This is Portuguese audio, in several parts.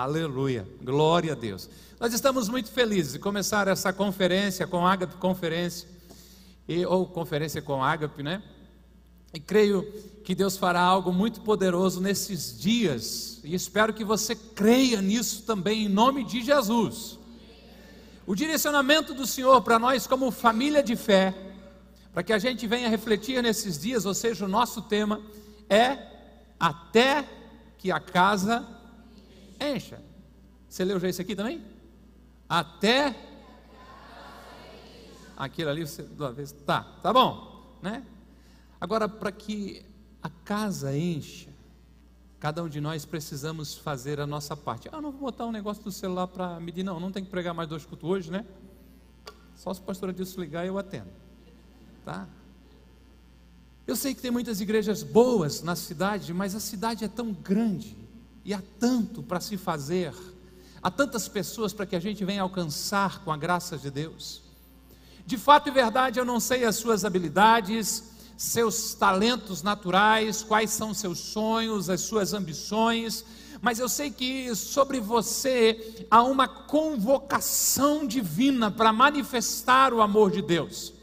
Aleluia, glória a Deus. Nós estamos muito felizes de começar essa conferência com Ágape Conferência, e, ou conferência com Ágape, né? E creio que Deus fará algo muito poderoso nesses dias, e espero que você creia nisso também, em nome de Jesus. O direcionamento do Senhor para nós, como família de fé, para que a gente venha refletir nesses dias, ou seja, o nosso tema é até que a casa encha. Você leu já isso aqui também? Até aquilo ali, você, duas vezes, tá, tá bom, né? Agora, para que a casa encha, cada um de nós precisamos fazer a nossa parte. Ah, não vou botar um negócio do celular para medir, não, não tem que pregar mais dois cultos hoje, né? Só se o pastor Adilson ligar eu atendo, tá? Eu sei que tem muitas igrejas boas na cidade, mas a cidade é tão grande e há tanto para se fazer, há tantas pessoas para que a gente venha alcançar com a graça de Deus. De fato e verdade, eu não sei as suas habilidades, seus talentos naturais, quais são seus sonhos, as suas ambições, mas eu sei que sobre você há uma convocação divina para manifestar o amor de Deus.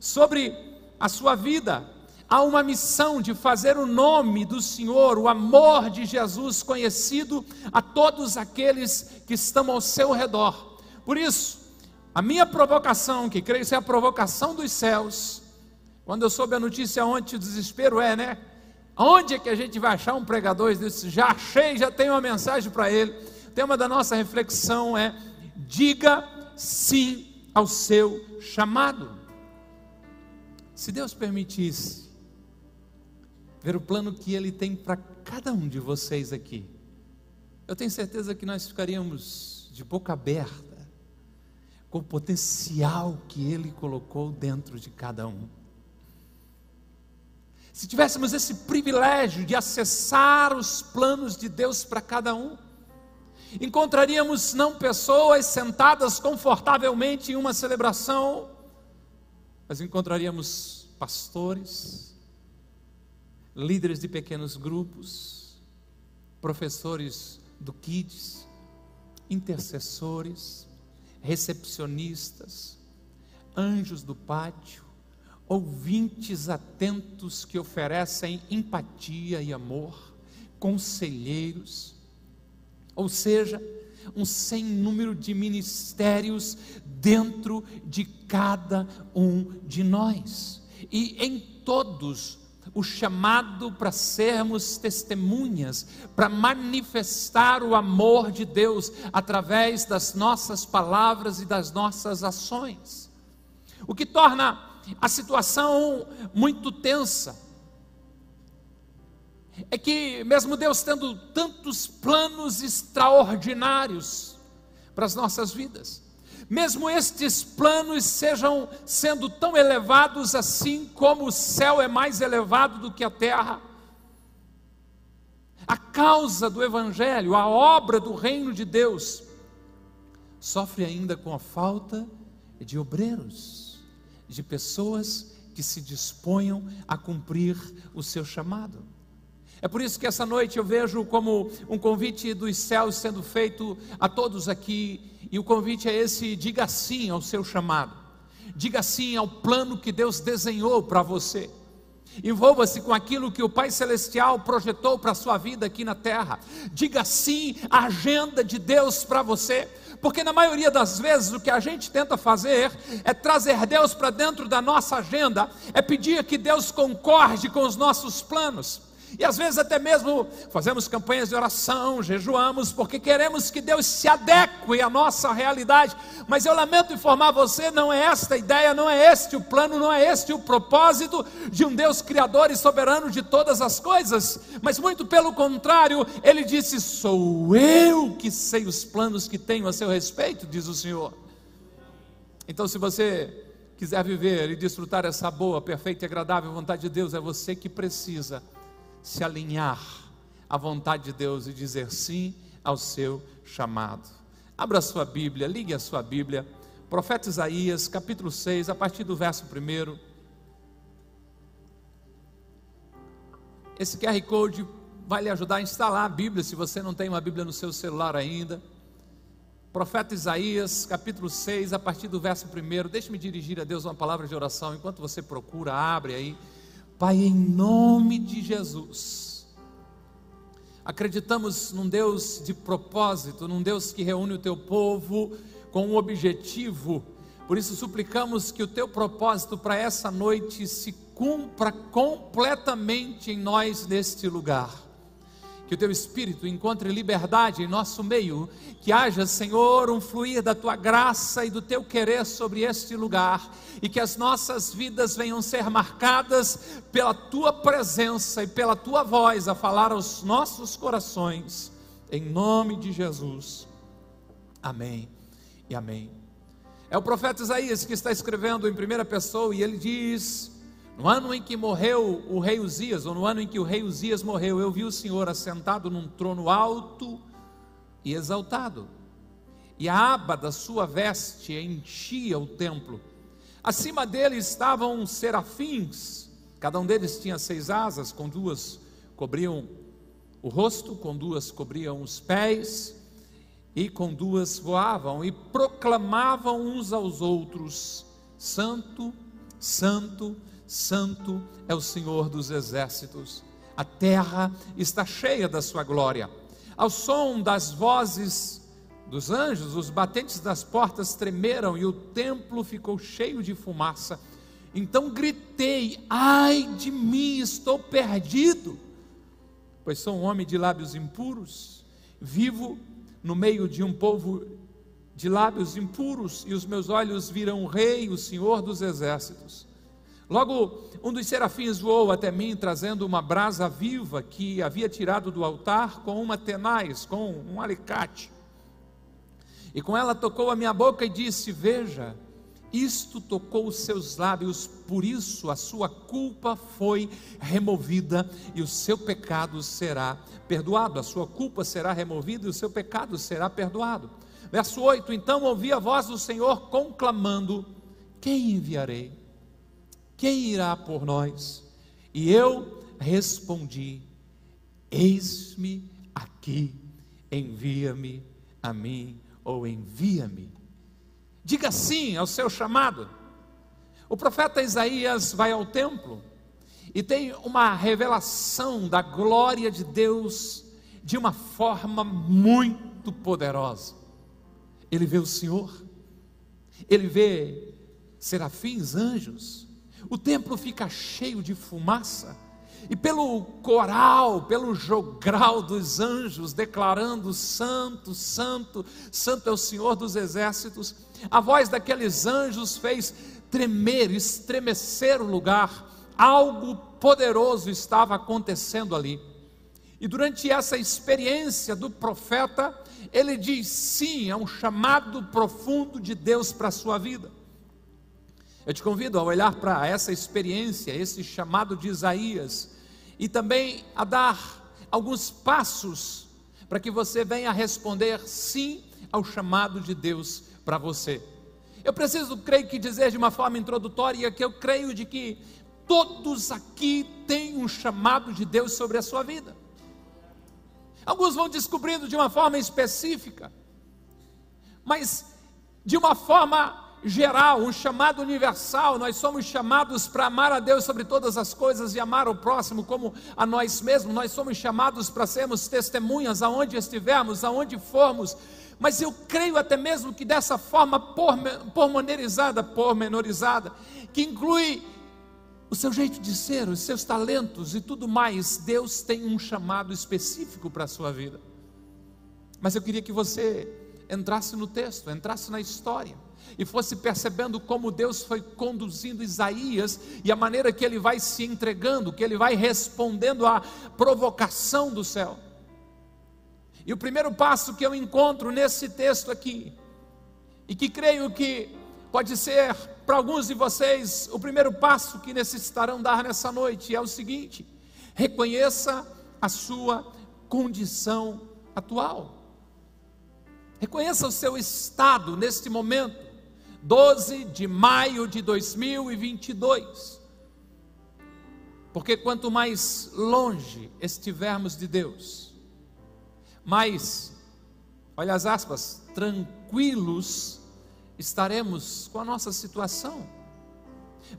Sobre a sua vida, há uma missão de fazer o nome do Senhor, o amor de Jesus conhecido a todos aqueles que estão ao seu redor. Por isso, a minha provocação, que creio ser a provocação dos céus, quando eu soube a notícia ontem, o desespero é, né? Onde é que a gente vai achar um pregador? Eu disse, já achei, já tenho uma mensagem para ele. O tema da nossa reflexão é: diga sim ao seu chamado. Se Deus permitisse, ver o plano que Ele tem para cada um de vocês aqui. Eu tenho certeza que nós ficaríamos de boca aberta com o potencial que Ele colocou dentro de cada um. Se tivéssemos esse privilégio de acessar os planos de Deus para cada um, encontraríamos não pessoas sentadas confortavelmente em uma celebração, mas encontraríamos pastores, líderes de pequenos grupos, professores do Kids, intercessores, recepcionistas, anjos do pátio, ouvintes atentos que oferecem empatia e amor, conselheiros, ou seja, um sem número de ministérios dentro de cada um de nós, e em todos o chamado para sermos testemunhas, para manifestar o amor de Deus através das nossas palavras e das nossas ações. O que torna a situação muito tensa é que, mesmo Deus tendo tantos planos extraordinários para as nossas vidas, mesmo estes planos sejam sendo tão elevados assim como o céu é mais elevado do que a terra, a causa do Evangelho, a obra do reino de Deus, sofre ainda com a falta de obreiros, de pessoas que se disponham a cumprir o seu chamado. É por isso que essa noite eu vejo como um convite dos céus sendo feito a todos aqui, e o convite é esse: diga sim ao seu chamado, diga sim ao plano que Deus desenhou para você. Envolva-se com aquilo que o Pai Celestial projetou para a sua vida aqui na terra. Diga sim à agenda de Deus para você. Porque na maioria das vezes o que a gente tenta fazer é trazer Deus para dentro da nossa agenda, é pedir que Deus concorde com os nossos planos. E às vezes até mesmo fazemos campanhas de oração, jejuamos, porque queremos que Deus se adeque à nossa realidade. Mas eu lamento informar você, não é esta a ideia, não é este o plano, não é este o propósito de um Deus criador e soberano de todas as coisas. Mas muito pelo contrário, ele disse: "Sou eu que sei os planos que tenho a seu respeito", diz o Senhor. Então, se você quiser viver e desfrutar essa boa, perfeita e agradável vontade de Deus, é você que precisa se alinhar à vontade de Deus e dizer sim ao seu chamado. Abra a sua Bíblia, ligue a sua Bíblia, profeta Isaías, capítulo 6, a partir do verso 1. Esse QR Code vai lhe ajudar a instalar a Bíblia, se você não tem uma Bíblia no seu celular ainda. Profeta Isaías, capítulo 6, a partir do verso 1. Deixe-me dirigir a Deus uma palavra de oração enquanto você procura, abre aí. Pai, em nome de Jesus. Acreditamos num Deus de propósito, num Deus que reúne o teu povo com um objetivo. Por isso suplicamos que o teu propósito para essa noite se cumpra completamente em nós neste lugar que o teu espírito encontre liberdade em nosso meio, que haja, Senhor, um fluir da tua graça e do teu querer sobre este lugar, e que as nossas vidas venham ser marcadas pela tua presença e pela tua voz a falar aos nossos corações, em nome de Jesus. Amém e amém. É o profeta Isaías que está escrevendo em primeira pessoa e ele diz: no ano em que morreu o rei Uzias, ou no ano em que o rei Uzias morreu, eu vi o Senhor assentado num trono alto e exaltado, e a aba da sua veste enchia o templo. Acima dele estavam serafins, cada um deles tinha seis asas, com duas cobriam o rosto, com duas cobriam os pés, e com duas voavam e proclamavam uns aos outros: Santo, Santo, Santo é o Senhor dos exércitos, a terra está cheia da sua glória. Ao som das vozes dos anjos, os batentes das portas tremeram e o templo ficou cheio de fumaça. Então gritei: Ai de mim, estou perdido, pois sou um homem de lábios impuros, vivo no meio de um povo de lábios impuros, e os meus olhos viram o Rei, o Senhor dos exércitos. Logo, um dos serafins voou até mim, trazendo uma brasa viva que havia tirado do altar com uma tenaz, com um alicate. E com ela tocou a minha boca e disse: Veja, isto tocou os seus lábios, por isso a sua culpa foi removida e o seu pecado será perdoado. A sua culpa será removida e o seu pecado será perdoado. Verso 8: Então ouvi a voz do Senhor conclamando: Quem enviarei? Quem irá por nós? E eu respondi: Eis-me aqui, envia-me a mim, ou envia-me. Diga sim ao seu chamado. O profeta Isaías vai ao templo e tem uma revelação da glória de Deus de uma forma muito poderosa. Ele vê o Senhor, ele vê serafins, anjos, o templo fica cheio de fumaça, e pelo coral, pelo jogral dos anjos declarando: Santo, Santo, Santo é o Senhor dos exércitos, a voz daqueles anjos fez tremer, estremecer o lugar, algo poderoso estava acontecendo ali. E durante essa experiência do profeta, ele diz sim a um chamado profundo de Deus para a sua vida. Eu te convido a olhar para essa experiência, esse chamado de Isaías, e também a dar alguns passos para que você venha responder sim ao chamado de Deus para você. Eu preciso, creio que, dizer de uma forma introdutória que eu creio de que todos aqui têm um chamado de Deus sobre a sua vida. Alguns vão descobrindo de uma forma específica, mas de uma forma geral, um chamado universal. Nós somos chamados para amar a Deus sobre todas as coisas e amar o próximo como a nós mesmos. Nós somos chamados para sermos testemunhas aonde estivermos, aonde formos. Mas eu creio até mesmo que dessa forma pormenorizada, pormenorizada, que inclui o seu jeito de ser, os seus talentos e tudo mais, Deus tem um chamado específico para a sua vida. Mas eu queria que você entrasse no texto, entrasse na história e fosse percebendo como Deus foi conduzindo Isaías e a maneira que ele vai se entregando, que ele vai respondendo à provocação do céu. E o primeiro passo que eu encontro nesse texto aqui, e que creio que pode ser para alguns de vocês o primeiro passo que necessitarão dar nessa noite, é o seguinte: reconheça a sua condição atual. Reconheça o seu estado neste momento. 12 de maio de 2022. Porque quanto mais longe estivermos de Deus, mais, olha as aspas, tranquilos estaremos com a nossa situação.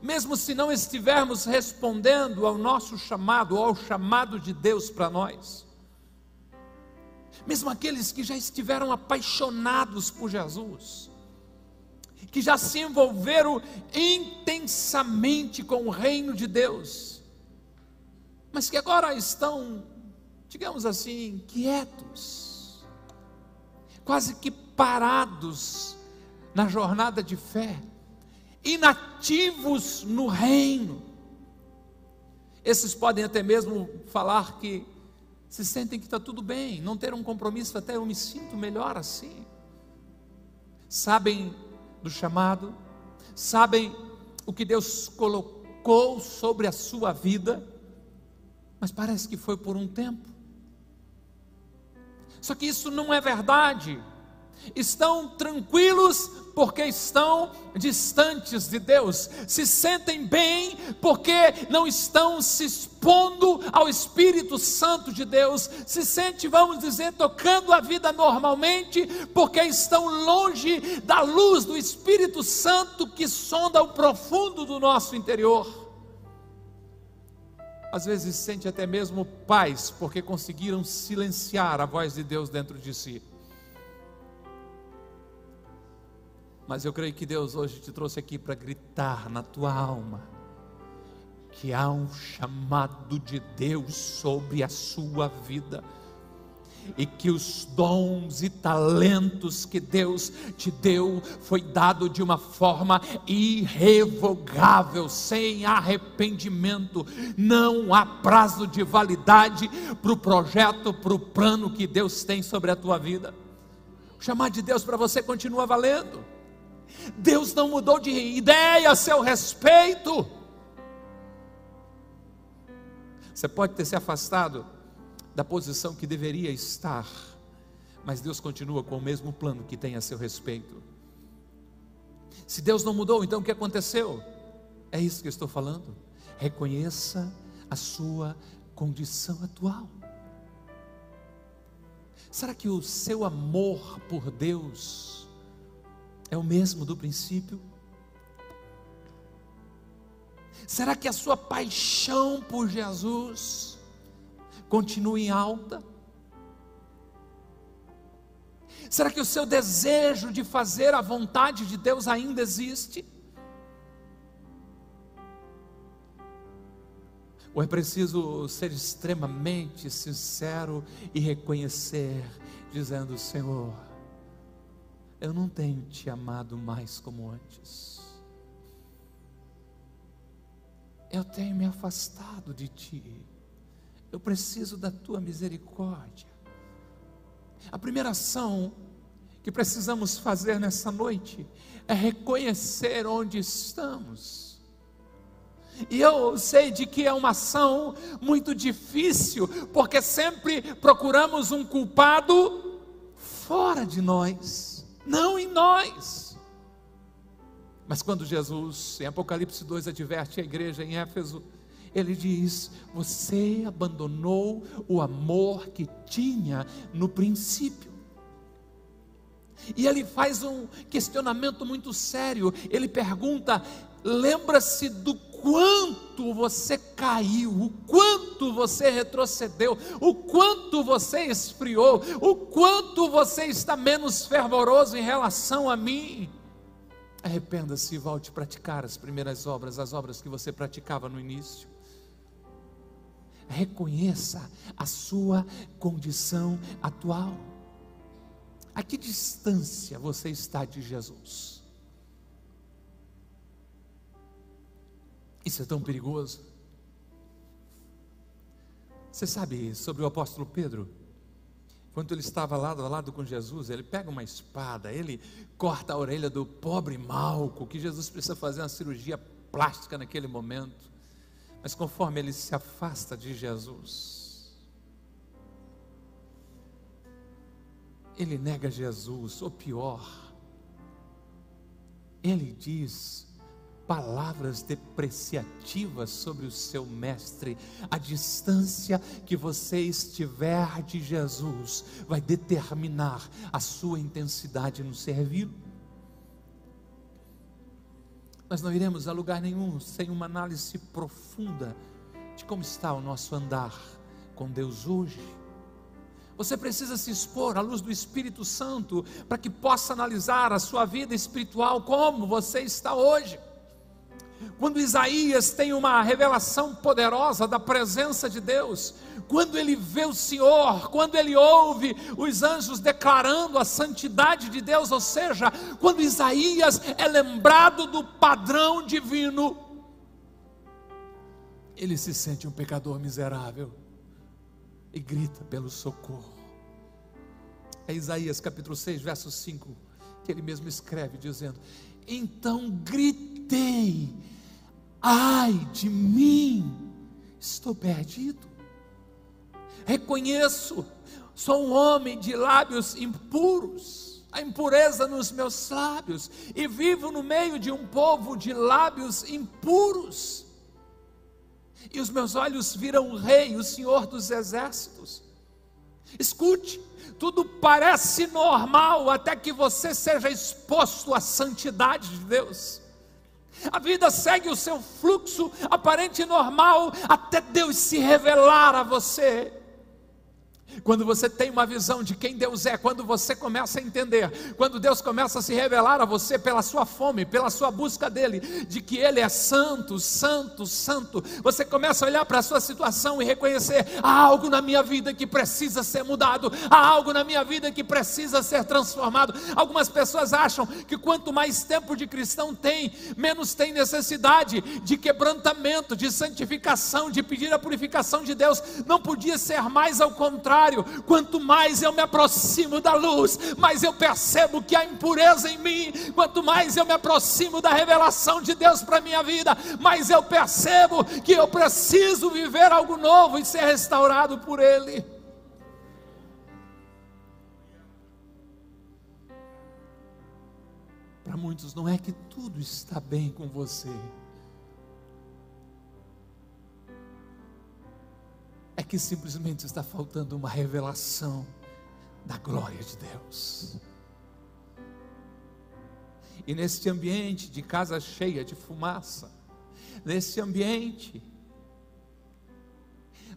Mesmo se não estivermos respondendo ao nosso chamado, ao chamado de Deus para nós. Mesmo aqueles que já estiveram apaixonados por Jesus, que já se envolveram intensamente com o reino de Deus, mas que agora estão, digamos assim, quietos, quase que parados na jornada de fé, inativos no reino. Esses podem até mesmo falar que se sentem que está tudo bem, não ter um compromisso, até eu me sinto melhor assim. Sabem do chamado, sabem o que Deus colocou sobre a sua vida, mas parece que foi por um tempo. Só que isso não é verdade estão tranquilos porque estão distantes de Deus, se sentem bem porque não estão se expondo ao Espírito Santo de Deus, se sentem, vamos dizer, tocando a vida normalmente porque estão longe da luz do Espírito Santo que sonda o profundo do nosso interior. Às vezes sente até mesmo paz porque conseguiram silenciar a voz de Deus dentro de si. Mas eu creio que Deus hoje te trouxe aqui para gritar na tua alma que há um chamado de Deus sobre a sua vida e que os dons e talentos que Deus te deu foi dado de uma forma irrevogável, sem arrependimento. Não há prazo de validade para o projeto, para o plano que Deus tem sobre a tua vida. O chamado de Deus para você continua valendo. Deus não mudou de ideia a seu respeito. Você pode ter se afastado da posição que deveria estar, mas Deus continua com o mesmo plano que tem a seu respeito. Se Deus não mudou, então o que aconteceu? É isso que eu estou falando. Reconheça a sua condição atual. Será que o seu amor por Deus é o mesmo do princípio? Será que a sua paixão por Jesus continua em alta? Será que o seu desejo de fazer a vontade de Deus ainda existe? Ou é preciso ser extremamente sincero e reconhecer, dizendo: Senhor, eu não tenho te amado mais como antes. Eu tenho me afastado de ti. Eu preciso da tua misericórdia. A primeira ação que precisamos fazer nessa noite é reconhecer onde estamos. E eu sei de que é uma ação muito difícil, porque sempre procuramos um culpado fora de nós não em nós. Mas quando Jesus, em Apocalipse 2, adverte a igreja em Éfeso, ele diz: Você abandonou o amor que tinha no princípio. E ele faz um questionamento muito sério. Ele pergunta: Lembra-se do quanto você caiu, o quanto você retrocedeu, o quanto você esfriou, o quanto você está menos fervoroso em relação a mim. Arrependa-se e volte a praticar as primeiras obras, as obras que você praticava no início. Reconheça a sua condição atual. A que distância você está de Jesus? Isso é tão perigoso. Você sabe sobre o apóstolo Pedro? Quando ele estava lado a lado com Jesus, ele pega uma espada, ele corta a orelha do pobre Malco, que Jesus precisa fazer uma cirurgia plástica naquele momento. Mas conforme ele se afasta de Jesus, ele nega Jesus, ou pior, ele diz palavras depreciativas sobre o seu mestre. A distância que você estiver de Jesus vai determinar a sua intensidade no servir. Nós não iremos a lugar nenhum sem uma análise profunda de como está o nosso andar com Deus hoje. Você precisa se expor à luz do Espírito Santo para que possa analisar a sua vida espiritual como você está hoje. Quando Isaías tem uma revelação poderosa da presença de Deus, quando ele vê o Senhor, quando ele ouve os anjos declarando a santidade de Deus, ou seja, quando Isaías é lembrado do padrão divino, ele se sente um pecador miserável e grita pelo socorro. É Isaías capítulo 6, verso 5, que ele mesmo escreve, dizendo: Então Ai de mim, estou perdido. Reconheço, sou um homem de lábios impuros, a impureza nos meus lábios, e vivo no meio de um povo de lábios impuros. E os meus olhos viram o Rei, o Senhor dos Exércitos. Escute, tudo parece normal até que você seja exposto à santidade de Deus. A vida segue o seu fluxo aparente e normal até Deus se revelar a você. Quando você tem uma visão de quem Deus é, quando você começa a entender, quando Deus começa a se revelar a você pela sua fome, pela sua busca dele, de que ele é santo, santo, santo, você começa a olhar para a sua situação e reconhecer: há algo na minha vida que precisa ser mudado, há algo na minha vida que precisa ser transformado. Algumas pessoas acham que quanto mais tempo de cristão tem, menos tem necessidade de quebrantamento, de santificação, de pedir a purificação de Deus. Não podia ser mais ao contrário contrário, quanto mais eu me aproximo da luz, mais eu percebo que há impureza em mim, quanto mais eu me aproximo da revelação de Deus para a minha vida, mais eu percebo que eu preciso viver algo novo e ser restaurado por Ele. Para muitos, não é que tudo está bem com você. É que simplesmente está faltando uma revelação da glória de Deus. E neste ambiente de casa cheia de fumaça, nesse ambiente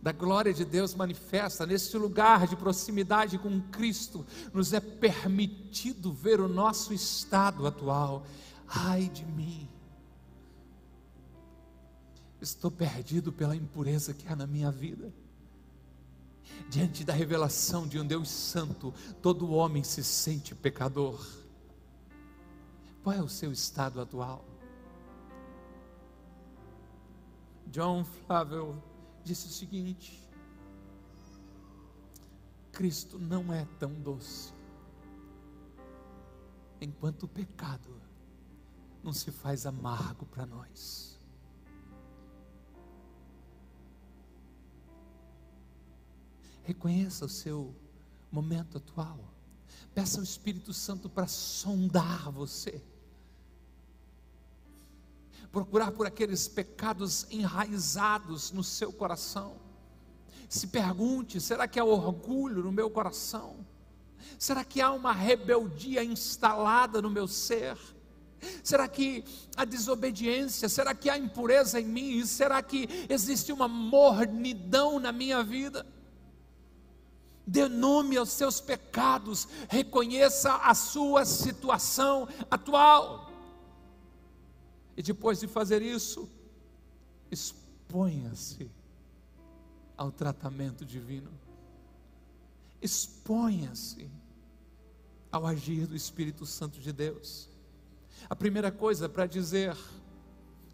da glória de Deus manifesta, neste lugar de proximidade com Cristo, nos é permitido ver o nosso estado atual. Ai de mim, estou perdido pela impureza que há na minha vida diante da revelação de um Deus santo, todo homem se sente pecador. Qual é o seu estado atual? John Flavel disse o seguinte: Cristo não é tão doce, enquanto o pecado não se faz amargo para nós. Reconheça o seu momento atual. Peça ao Espírito Santo para sondar você. Procurar por aqueles pecados enraizados no seu coração. Se pergunte: será que há orgulho no meu coração? Será que há uma rebeldia instalada no meu ser? Será que há desobediência? Será que há impureza em mim? Será que existe uma mornidão na minha vida? Dê nome aos seus pecados, reconheça a sua situação atual. E depois de fazer isso, exponha-se ao tratamento divino. Exponha-se ao agir do Espírito Santo de Deus. A primeira coisa para dizer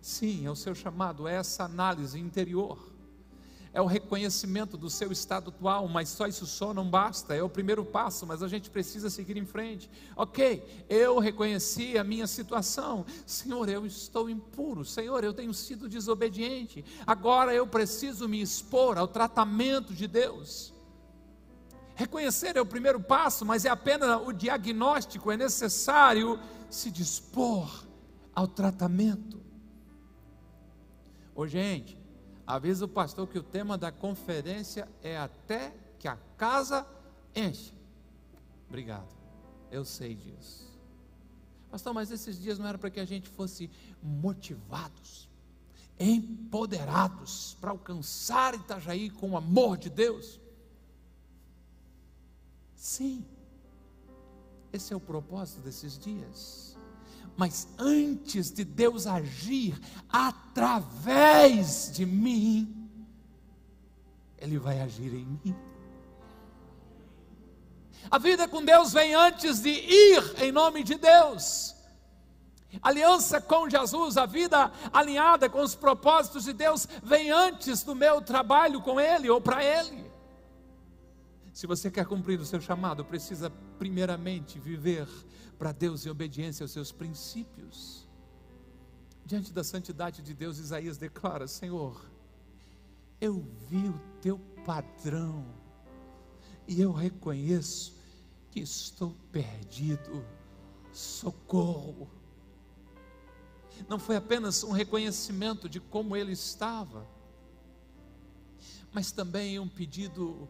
sim ao seu chamado é essa análise interior é o reconhecimento do seu estado atual, mas só isso só não basta, é o primeiro passo, mas a gente precisa seguir em frente. Ok, eu reconheci a minha situação, Senhor, eu estou impuro, Senhor, eu tenho sido desobediente, agora eu preciso me expor ao tratamento de Deus. Reconhecer é o primeiro passo, mas é apenas o diagnóstico, é necessário se dispor ao tratamento. Ô gente, avisa o pastor que o tema da conferência é até que a casa enche. Obrigado, eu sei disso. Pastor, mas esses dias não era para que a gente fosse motivados, empoderados para alcançar Itajaí com o amor de Deus? Sim, esse é o propósito desses dias. Mas antes de Deus agir através de mim, Ele vai agir em mim. A vida com Deus vem antes de ir em nome de Deus. Aliança com Jesus, a vida alinhada com os propósitos de Deus, vem antes do meu trabalho com Ele ou para Ele. Se você quer cumprir o seu chamado, precisa primeiramente viver para Deus em obediência aos seus princípios. Diante da santidade de Deus, Isaías declara: Senhor, eu vi o teu padrão e eu reconheço que estou perdido. Socorro. Não foi apenas um reconhecimento de como ele estava, mas também um pedido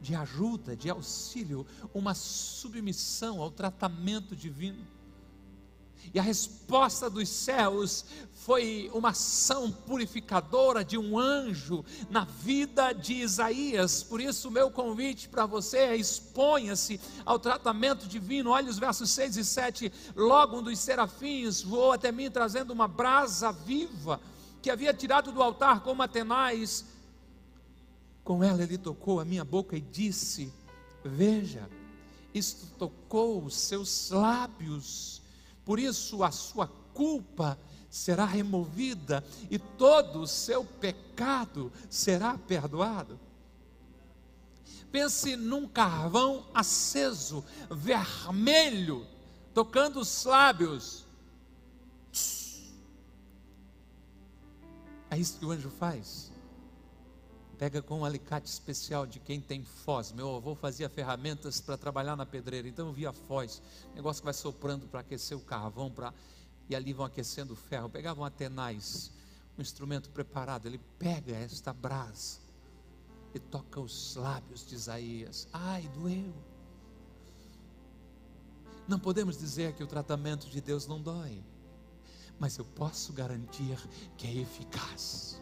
de ajuda, de auxílio, uma submissão ao tratamento divino. E a resposta dos céus foi uma ação purificadora de um anjo na vida de Isaías. Por isso, o meu convite para você é: exponha-se ao tratamento divino. Olha os versos 6 e 7. Logo um dos serafins voou até mim, trazendo uma brasa viva que havia tirado do altar como Atenais. Com ela ele tocou a minha boca e disse: Veja, isto tocou os seus lábios por isso a sua culpa será removida e todo o seu pecado será perdoado. Pense num carvão aceso, vermelho, tocando os lábios. É isso que o anjo faz pega com um alicate especial de quem tem foz. Meu avô fazia ferramentas para trabalhar na pedreira, então eu via foz, negócio que vai soprando para aquecer o carvão, para e ali vão aquecendo o ferro. Pegavam atenais, um instrumento preparado. Ele pega esta brasa e toca os lábios de Isaías. Ai, doeu. Não podemos dizer que o tratamento de Deus não dói, mas eu posso garantir que é eficaz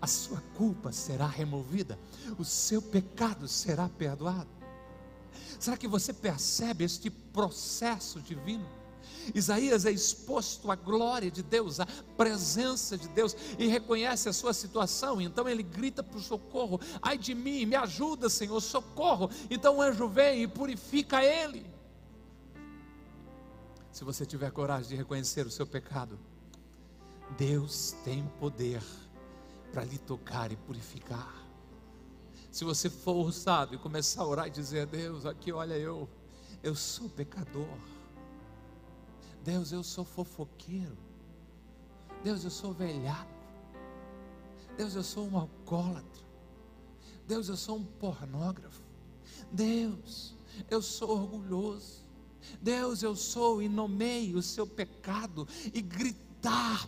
a sua culpa será removida, o seu pecado será perdoado. Será que você percebe este processo divino? Isaías é exposto à glória de Deus, à presença de Deus, e reconhece a sua situação, então ele grita o socorro: ai de mim, me ajuda, Senhor, socorro. Então o anjo vem e purifica ele. Se você tiver coragem de reconhecer o seu pecado, Deus tem poder para lhe tocar e purificar. Se você for ousado e começar a orar e dizer: Deus, aqui olha eu, eu sou pecador. Deus, eu sou fofoqueiro. Deus, eu sou velhaco. Deus, eu sou um alcoólatra. Deus, eu sou um pornógrafo. Deus, eu sou orgulhoso. Deus, eu sou e nomeio o seu pecado e grito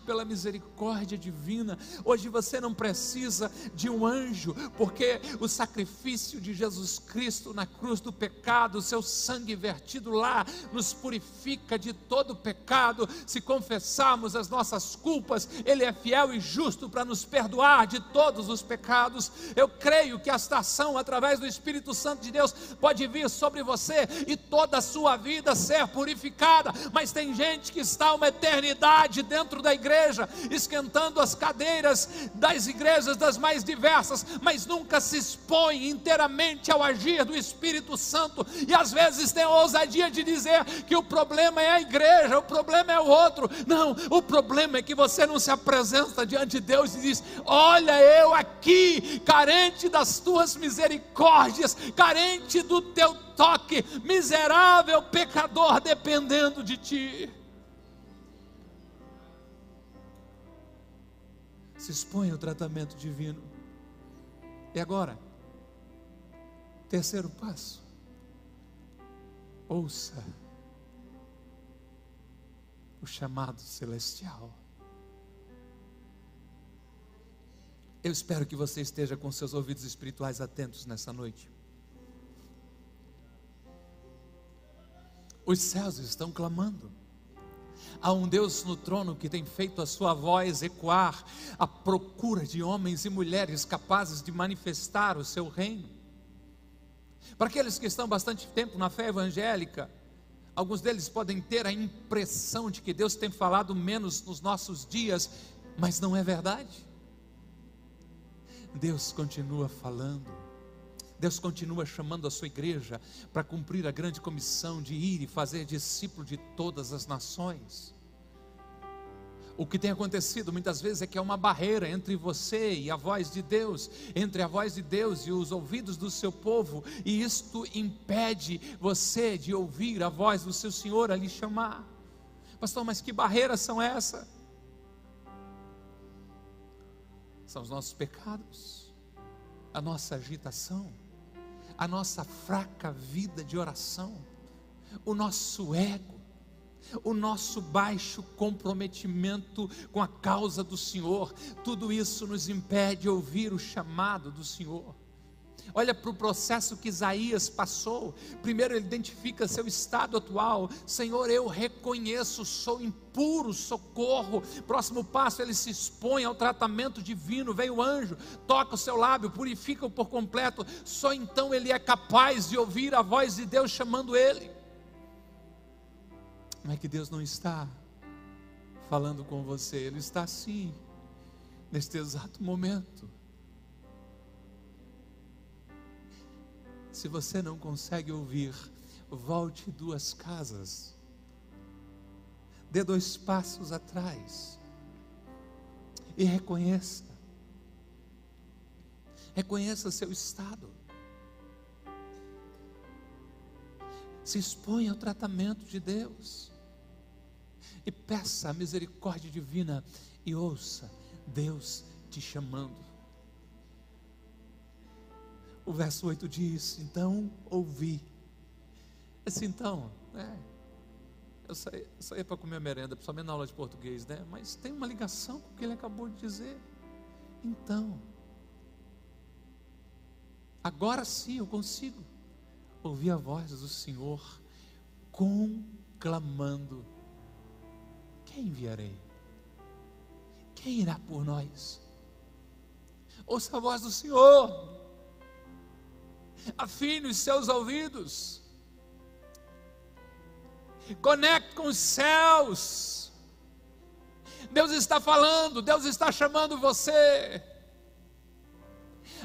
pela misericórdia divina. Hoje você não precisa de um anjo, porque o sacrifício de Jesus Cristo na cruz do pecado, o seu sangue vertido lá, nos purifica de todo pecado. Se confessarmos as nossas culpas, Ele é fiel e justo para nos perdoar de todos os pecados. Eu creio que esta ação, através do Espírito Santo de Deus, pode vir sobre você e toda a sua vida ser purificada. Mas tem gente que está uma eternidade dentro dentro da igreja, esquentando as cadeiras das igrejas das mais diversas, mas nunca se expõe inteiramente ao agir do Espírito Santo, e às vezes tem a ousadia de dizer que o problema é a igreja, o problema é o outro. Não, o problema é que você não se apresenta diante de Deus e diz: Olha, eu aqui, carente das tuas misericórdias, carente do teu toque, miserável pecador, dependendo de ti. Se expõe ao tratamento divino. E agora, terceiro passo, ouça o chamado celestial. Eu espero que você esteja com seus ouvidos espirituais atentos nessa noite. Os céus estão clamando. Há um Deus no trono que tem feito a sua voz ecoar à procura de homens e mulheres capazes de manifestar o seu reino. Para aqueles que estão bastante tempo na fé evangélica, alguns deles podem ter a impressão de que Deus tem falado menos nos nossos dias, mas não é verdade. Deus continua falando. Deus continua chamando a sua igreja para cumprir a grande comissão de ir e fazer discípulo de todas as nações. O que tem acontecido muitas vezes é que há uma barreira entre você e a voz de Deus, entre a voz de Deus e os ouvidos do seu povo, e isto impede você de ouvir a voz do seu Senhor a lhe chamar. Pastor, mas que barreiras são essas? são os nossos pecados, a nossa agitação, a nossa fraca vida de oração, o nosso ego, o nosso baixo comprometimento com a causa do Senhor, tudo isso nos impede de ouvir o chamado do Senhor. Olha para o processo que Isaías passou. Primeiro, ele identifica seu estado atual. Senhor, eu reconheço, sou impuro, socorro. Próximo passo, ele se expõe ao tratamento divino. Vem o anjo, toca o seu lábio, purifica-o por completo. Só então ele é capaz de ouvir a voz de Deus chamando ele. Não é que Deus não está falando com você, Ele está sim, neste exato momento. Se você não consegue ouvir, volte duas casas. Dê dois passos atrás. E reconheça. Reconheça seu estado. Se exponha ao tratamento de Deus. E peça a misericórdia divina e ouça Deus te chamando. O verso 8 diz: Então ouvi. Esse então, né? Eu saía, saía para comer merenda, principalmente na aula de português, né? Mas tem uma ligação com o que ele acabou de dizer. Então, agora sim eu consigo ouvir a voz do Senhor conclamando: Quem enviarei? Quem irá por nós? Ouça a voz do Senhor afine os seus ouvidos, conecte com os céus. Deus está falando, Deus está chamando você.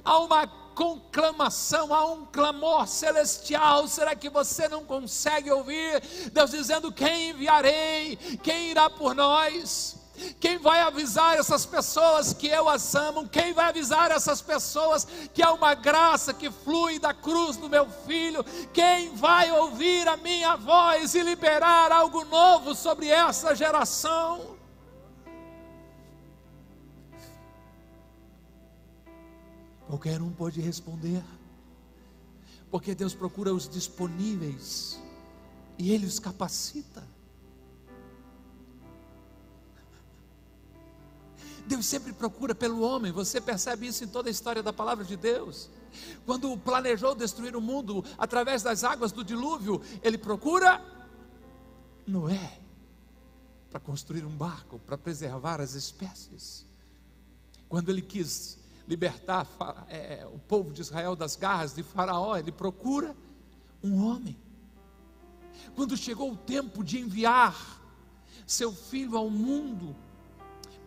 Há uma conclamação, há um clamor celestial. Será que você não consegue ouvir Deus dizendo: Quem enviarei? Quem irá por nós? Quem vai avisar essas pessoas que eu as amo? Quem vai avisar essas pessoas que há uma graça que flui da cruz do meu filho? Quem vai ouvir a minha voz e liberar algo novo sobre essa geração? Qualquer um pode responder, porque Deus procura os disponíveis e Ele os capacita. Deus sempre procura pelo homem, você percebe isso em toda a história da palavra de Deus. Quando planejou destruir o mundo através das águas do dilúvio, ele procura Noé para construir um barco, para preservar as espécies. Quando ele quis libertar é, o povo de Israel das garras de Faraó, ele procura um homem. Quando chegou o tempo de enviar seu filho ao mundo,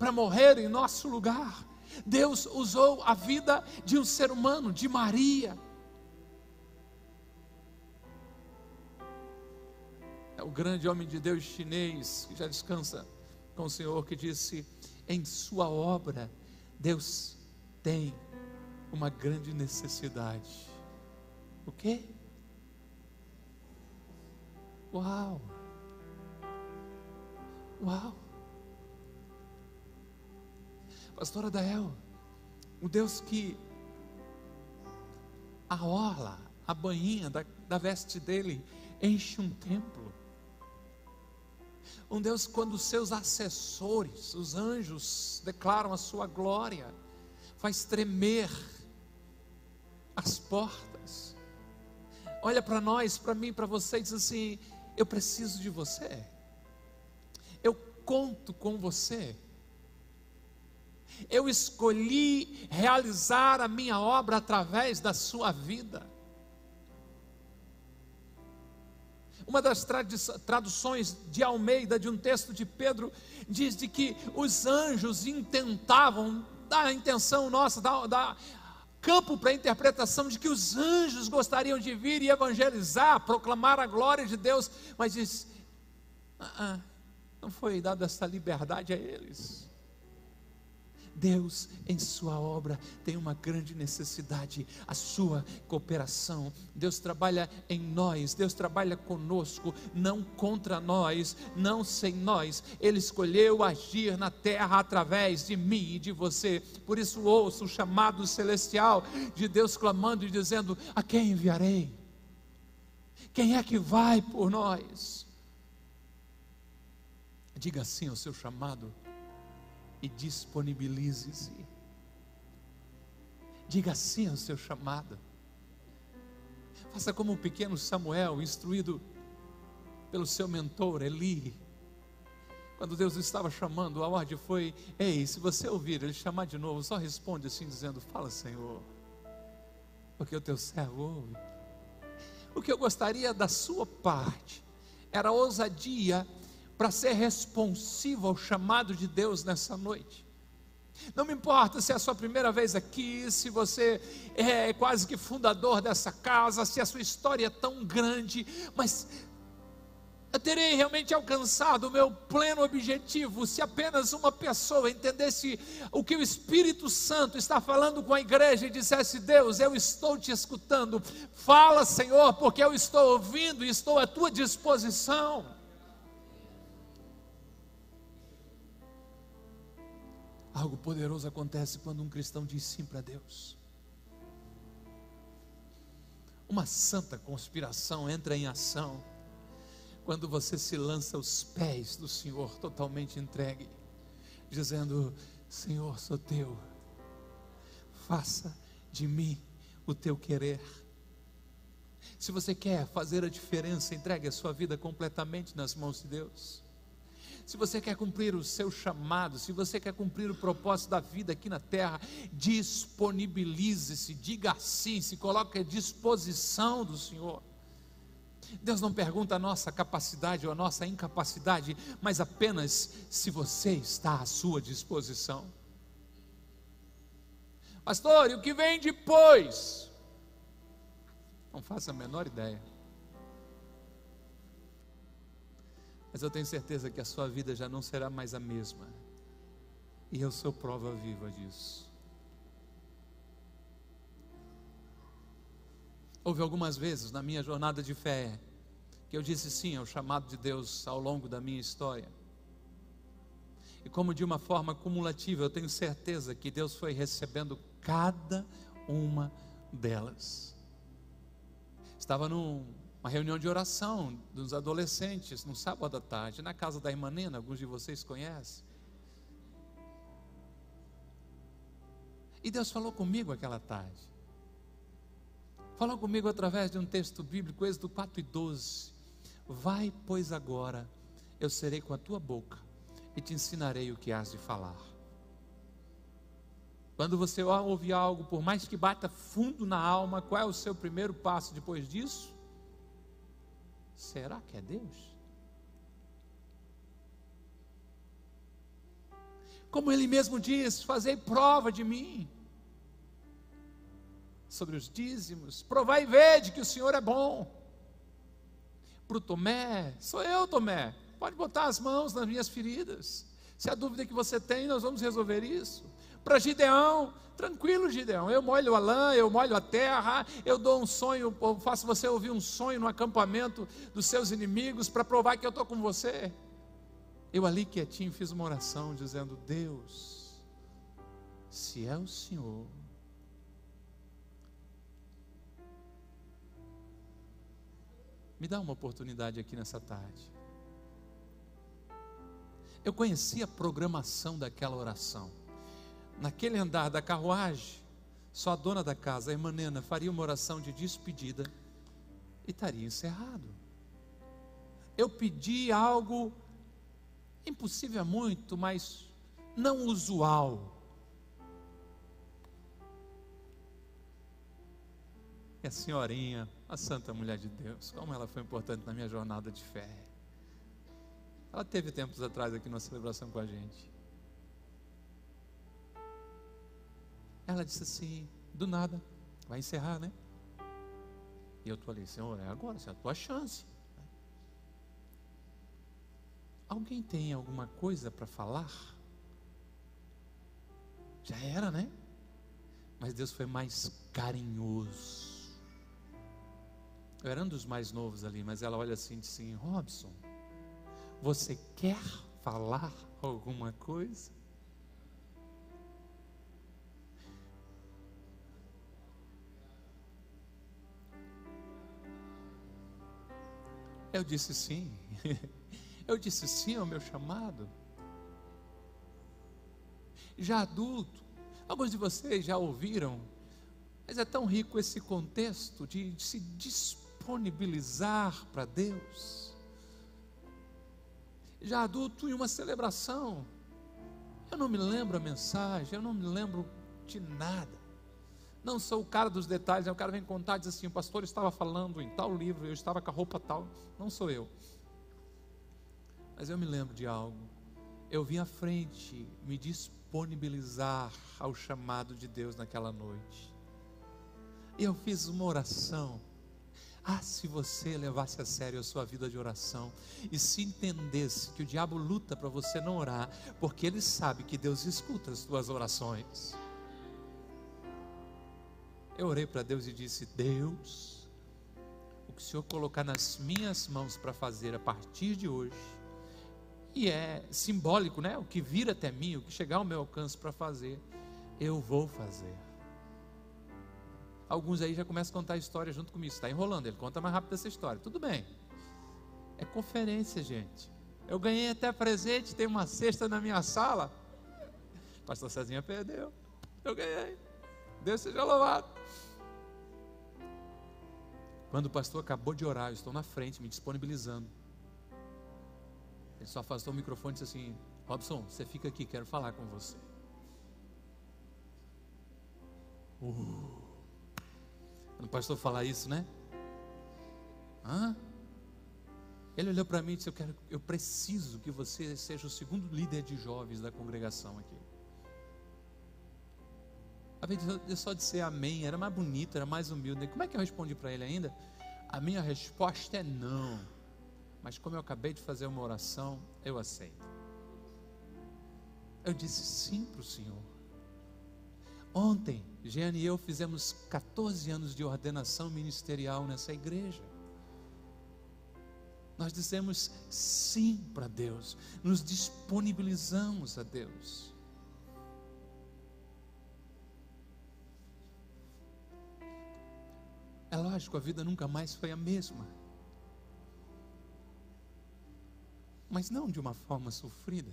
para morrer em nosso lugar. Deus usou a vida de um ser humano, de Maria. É o grande homem de Deus chinês, que já descansa com o Senhor, que disse: em sua obra, Deus tem uma grande necessidade. O quê? Uau! Uau! Pastora Dael, o Deus que a orla, a banhinha da, da veste dele enche um templo. Um Deus, quando seus assessores, os anjos, declaram a sua glória, faz tremer as portas. Olha para nós, para mim, para você e diz assim: Eu preciso de você. Eu conto com você. Eu escolhi realizar a minha obra através da sua vida. Uma das traduções de Almeida de um texto de Pedro diz de que os anjos intentavam, dá a intenção nossa, dá campo para a interpretação de que os anjos gostariam de vir e evangelizar, proclamar a glória de Deus, mas diz: ah, ah, não foi dada essa liberdade a eles. Deus, em Sua obra, tem uma grande necessidade, a Sua cooperação. Deus trabalha em nós, Deus trabalha conosco, não contra nós, não sem nós. Ele escolheu agir na terra através de mim e de você. Por isso, ouço o chamado celestial de Deus clamando e dizendo: A quem enviarei? Quem é que vai por nós? Diga sim ao seu chamado e disponibilize-se. Diga sim ao seu chamado. Faça como o pequeno Samuel, instruído pelo seu mentor Eli. Quando Deus estava chamando, a ordem foi: Ei, se você ouvir ele chamar de novo, só responde assim, dizendo: Fala, Senhor, porque o teu servo ouve. O que eu gostaria da sua parte era a ousadia para ser responsivo ao chamado de Deus nessa noite. Não me importa se é a sua primeira vez aqui, se você é quase que fundador dessa casa, se a sua história é tão grande, mas eu terei realmente alcançado o meu pleno objetivo se apenas uma pessoa entendesse o que o Espírito Santo está falando com a igreja e dissesse: Deus, eu estou te escutando, fala, Senhor, porque eu estou ouvindo e estou à tua disposição. Algo poderoso acontece quando um cristão diz sim para Deus. Uma santa conspiração entra em ação quando você se lança aos pés do Senhor totalmente entregue, dizendo: Senhor, sou teu, faça de mim o teu querer. Se você quer fazer a diferença, entregue a sua vida completamente nas mãos de Deus se você quer cumprir o seu chamado, se você quer cumprir o propósito da vida aqui na terra, disponibilize-se, diga sim, se coloque à disposição do Senhor. Deus não pergunta a nossa capacidade ou a nossa incapacidade, mas apenas se você está à sua disposição. Pastor, e o que vem depois? Não faço a menor ideia. Mas eu tenho certeza que a sua vida já não será mais a mesma. E eu sou prova viva disso. Houve algumas vezes na minha jornada de fé que eu disse sim ao chamado de Deus ao longo da minha história. E como de uma forma cumulativa, eu tenho certeza que Deus foi recebendo cada uma delas. Estava num uma reunião de oração dos adolescentes no sábado à tarde, na casa da irmã Nena, alguns de vocês conhecem. E Deus falou comigo aquela tarde. Falou comigo através de um texto bíblico, Êxodo 4 e 12. Vai, pois agora, eu serei com a tua boca e te ensinarei o que has de falar. Quando você ouvir algo, por mais que bata fundo na alma, qual é o seu primeiro passo depois disso? Será que é Deus? Como ele mesmo diz, fazei prova de mim. Sobre os dízimos, provai e vede que o Senhor é bom. Para o Tomé, sou eu, Tomé. Pode botar as mãos nas minhas feridas. Se a dúvida que você tem, nós vamos resolver isso. Para Gideão, tranquilo, Gideão. Eu molho a lã, eu molho a terra, eu dou um sonho, eu faço você ouvir um sonho no acampamento dos seus inimigos para provar que eu estou com você. Eu ali quietinho fiz uma oração dizendo: Deus, se é o Senhor, me dá uma oportunidade aqui nessa tarde. Eu conheci a programação daquela oração naquele andar da carruagem, só a dona da casa, a irmã Nena, faria uma oração de despedida e estaria encerrado. Eu pedi algo impossível muito, mas não usual. E a senhorinha, a santa mulher de Deus, como ela foi importante na minha jornada de fé. Ela teve tempos atrás aqui na celebração com a gente. Ela disse assim, do nada, vai encerrar, né? E eu estou ali, Senhor, é agora, é a tua chance. Alguém tem alguma coisa para falar? Já era, né? Mas Deus foi mais carinhoso. Eu era um dos mais novos ali, mas ela olha assim e diz assim: Robson, você quer falar alguma coisa? Eu disse sim. Eu disse sim ao meu chamado. Já adulto, alguns de vocês já ouviram, mas é tão rico esse contexto de, se disponibilizar para Deus. Já adulto em uma celebração, eu não me lembro a mensagem, eu não me lembro de nada. Não sou o cara dos detalhes, o cara vem contar e diz assim: o pastor estava falando em tal livro, eu estava com a roupa tal. Não sou eu. Mas eu me lembro de algo. Eu vim à frente me disponibilizar ao chamado de Deus naquela noite. E eu fiz uma oração. Ah, se você levasse a sério a sua vida de oração e se entendesse que o diabo luta para você não orar, porque ele sabe que Deus escuta as suas orações. Eu orei para Deus e disse: Deus, o que o Senhor colocar nas minhas mãos para fazer a partir de hoje, e é simbólico, né? O que vir até mim, o que chegar ao meu alcance para fazer, eu vou fazer. Alguns aí já começam a contar a história junto comigo. Está enrolando, ele conta mais rápido essa história. Tudo bem. É conferência, gente. Eu ganhei até presente, tem uma cesta na minha sala. Pastor Cezinha perdeu. Eu ganhei. Deus seja louvado. Quando o pastor acabou de orar, eu estou na frente, me disponibilizando. Ele só afastou o microfone e disse assim: Robson, você fica aqui, quero falar com você. Uh. Quando o pastor falar isso, né? Hã? Ele olhou para mim e disse: eu, quero, eu preciso que você seja o segundo líder de jovens da congregação aqui. A vez de só de ser amém, era mais bonito, era mais humilde. Como é que eu respondi para ele ainda? A minha resposta é não. Mas como eu acabei de fazer uma oração, eu aceito. Eu disse sim para o Senhor. Ontem, Jeane e eu fizemos 14 anos de ordenação ministerial nessa igreja. Nós dissemos sim para Deus, nos disponibilizamos a Deus. Lógico, a vida nunca mais foi a mesma. Mas não de uma forma sofrida,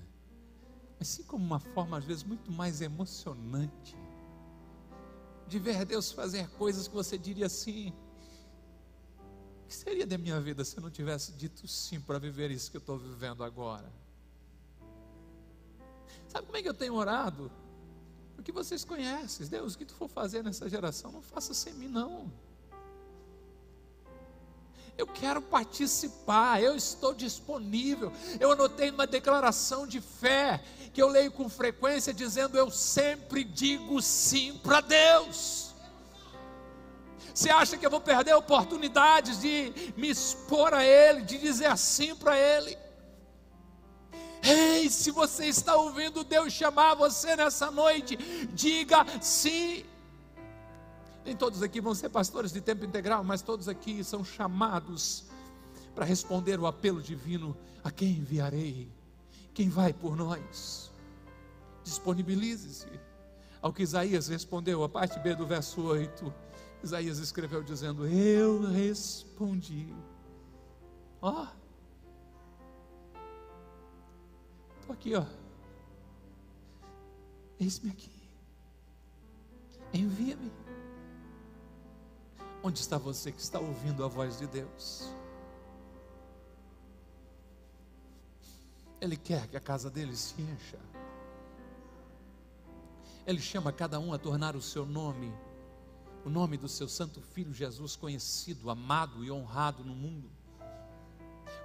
mas sim como uma forma, às vezes, muito mais emocionante. De ver Deus fazer coisas que você diria assim: o que seria da minha vida se eu não tivesse dito sim para viver isso que eu estou vivendo agora? Sabe como é que eu tenho orado? O que vocês conhecem, Deus, o que tu for fazer nessa geração, não faça sem mim, não. Eu quero participar, eu estou disponível. Eu anotei uma declaração de fé que eu leio com frequência, dizendo: Eu sempre digo sim para Deus. Você acha que eu vou perder oportunidades de me expor a Ele, de dizer sim para Ele? Ei, se você está ouvindo Deus chamar você nessa noite, diga sim. Nem todos aqui vão ser pastores de tempo integral, mas todos aqui são chamados para responder o apelo divino: a quem enviarei? Quem vai por nós? Disponibilize-se. Ao que Isaías respondeu, a parte B do verso 8, Isaías escreveu dizendo: Eu respondi. Ó, estou aqui, ó. Eis-me aqui. Envia-me. Onde está você que está ouvindo a voz de Deus? Ele quer que a casa dele se encha. Ele chama cada um a tornar o seu nome, o nome do seu santo filho Jesus conhecido, amado e honrado no mundo.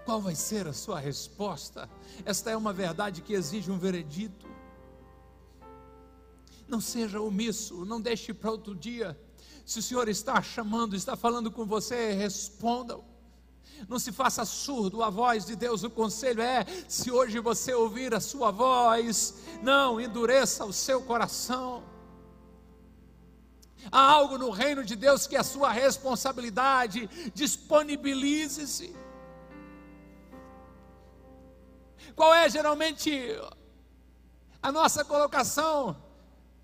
Qual vai ser a sua resposta? Esta é uma verdade que exige um veredito. Não seja omisso, não deixe para outro dia. Se o Senhor está chamando, está falando com você, responda. Não se faça surdo à voz de Deus. O conselho é: se hoje você ouvir a sua voz, não endureça o seu coração. Há algo no reino de Deus que é a sua responsabilidade. Disponibilize-se. Qual é geralmente a nossa colocação?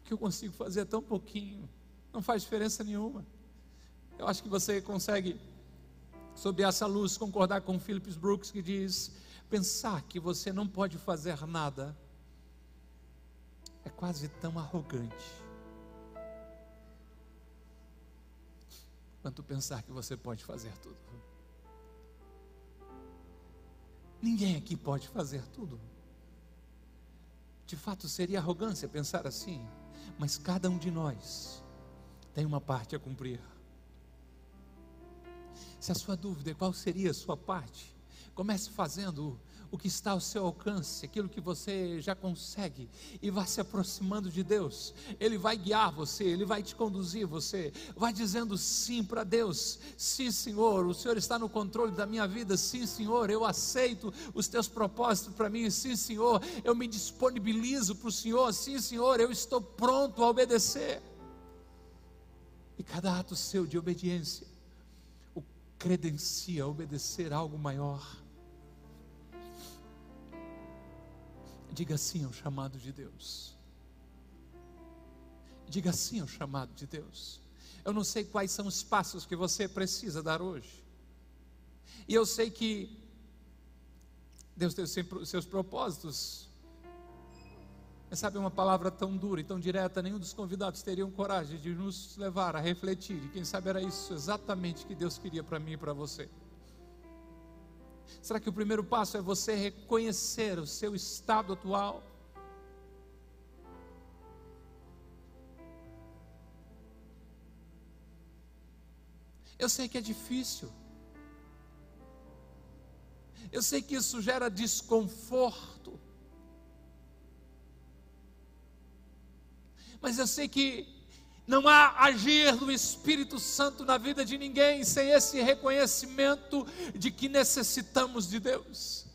Que eu consigo fazer tão pouquinho, não faz diferença nenhuma. Eu acho que você consegue, sob essa luz, concordar com Phillips Brooks, que diz: pensar que você não pode fazer nada é quase tão arrogante quanto pensar que você pode fazer tudo. Ninguém aqui pode fazer tudo. De fato, seria arrogância pensar assim, mas cada um de nós tem uma parte a cumprir. Se a sua dúvida é qual seria a sua parte, comece fazendo o que está ao seu alcance, aquilo que você já consegue, e vá se aproximando de Deus. Ele vai guiar você, ele vai te conduzir você. Vai dizendo sim para Deus. Sim, Senhor, o Senhor está no controle da minha vida. Sim, Senhor, eu aceito os teus propósitos para mim. Sim, Senhor, eu me disponibilizo para o Senhor. Sim, Senhor, eu estou pronto a obedecer. E cada ato seu de obediência o credencia a obedecer a algo maior Diga sim ao chamado de Deus. Diga sim ao chamado de Deus. Eu não sei quais são os passos que você precisa dar hoje. E eu sei que Deus tem seus propósitos. Mas sabe uma palavra tão dura e tão direta, nenhum dos convidados teriam coragem de nos levar a refletir. E quem sabe era isso exatamente que Deus queria para mim e para você. Será que o primeiro passo é você reconhecer o seu estado atual? Eu sei que é difícil. Eu sei que isso gera desconforto. Mas eu sei que não há agir do Espírito Santo na vida de ninguém sem esse reconhecimento de que necessitamos de Deus.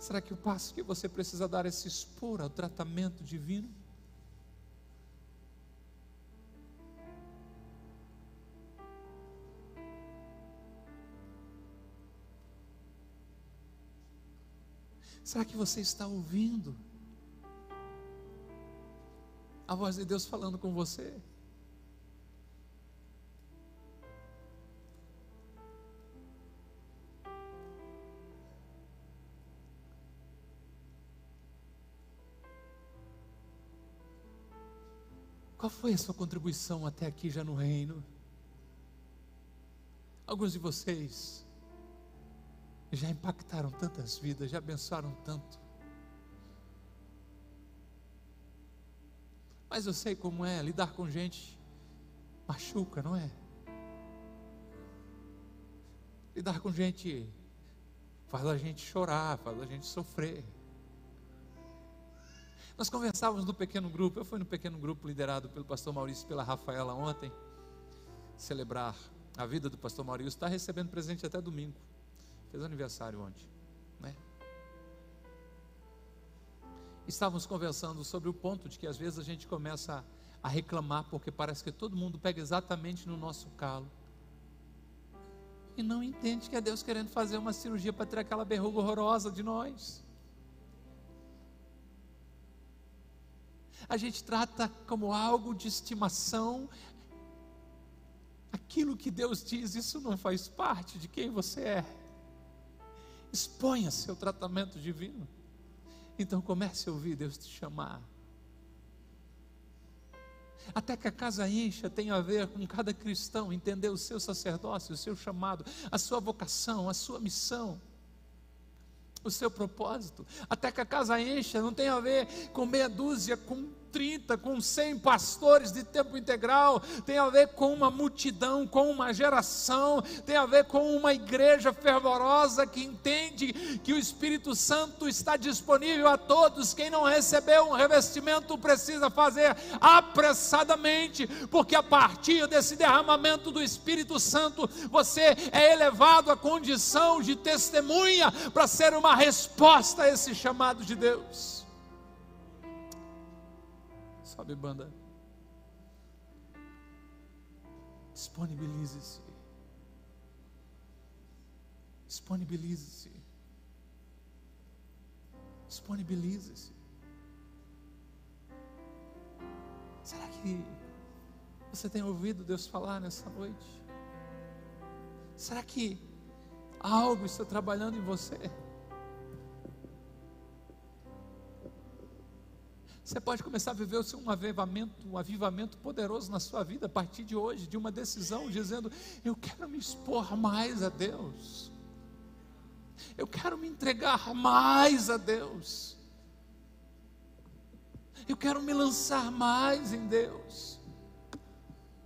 Será que o passo que você precisa dar é se expor ao tratamento divino? Será que você está ouvindo? A voz de Deus falando com você. Qual foi a sua contribuição até aqui já no reino? Alguns de vocês já impactaram tantas vidas, já abençoaram tanto. Mas eu sei como é, lidar com gente machuca, não é? Lidar com gente faz a gente chorar, faz a gente sofrer. Nós conversávamos no pequeno grupo, eu fui no pequeno grupo liderado pelo pastor Maurício e pela Rafaela ontem, celebrar a vida do pastor Maurício, está recebendo presente até domingo, fez aniversário ontem, né? Estávamos conversando sobre o ponto de que às vezes a gente começa a reclamar porque parece que todo mundo pega exatamente no nosso calo. E não entende que é Deus querendo fazer uma cirurgia para tirar aquela berruga horrorosa de nós. A gente trata como algo de estimação aquilo que Deus diz, isso não faz parte de quem você é. Exponha seu tratamento divino. Então comece a ouvir Deus te chamar. Até que a casa encha tem a ver com cada cristão entender o seu sacerdócio, o seu chamado, a sua vocação, a sua missão, o seu propósito. Até que a casa encha não tem a ver com meia dúzia, com 30, com 100 pastores de tempo integral, tem a ver com uma multidão, com uma geração, tem a ver com uma igreja fervorosa que entende que o Espírito Santo está disponível a todos. Quem não recebeu um revestimento precisa fazer apressadamente, porque a partir desse derramamento do Espírito Santo, você é elevado à condição de testemunha para ser uma resposta a esse chamado de Deus. Sobe banda. Disponibilize-se. Disponibilize-se. Disponibilize-se. Será que você tem ouvido Deus falar nessa noite? Será que algo está trabalhando em você? Você pode começar a viver um avivamento, um avivamento poderoso na sua vida a partir de hoje, de uma decisão, dizendo: Eu quero me expor mais a Deus, eu quero me entregar mais a Deus, eu quero me lançar mais em Deus,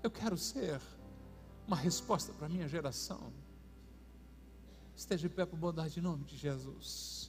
eu quero ser uma resposta para a minha geração. Esteja de pé por bondade em nome de Jesus.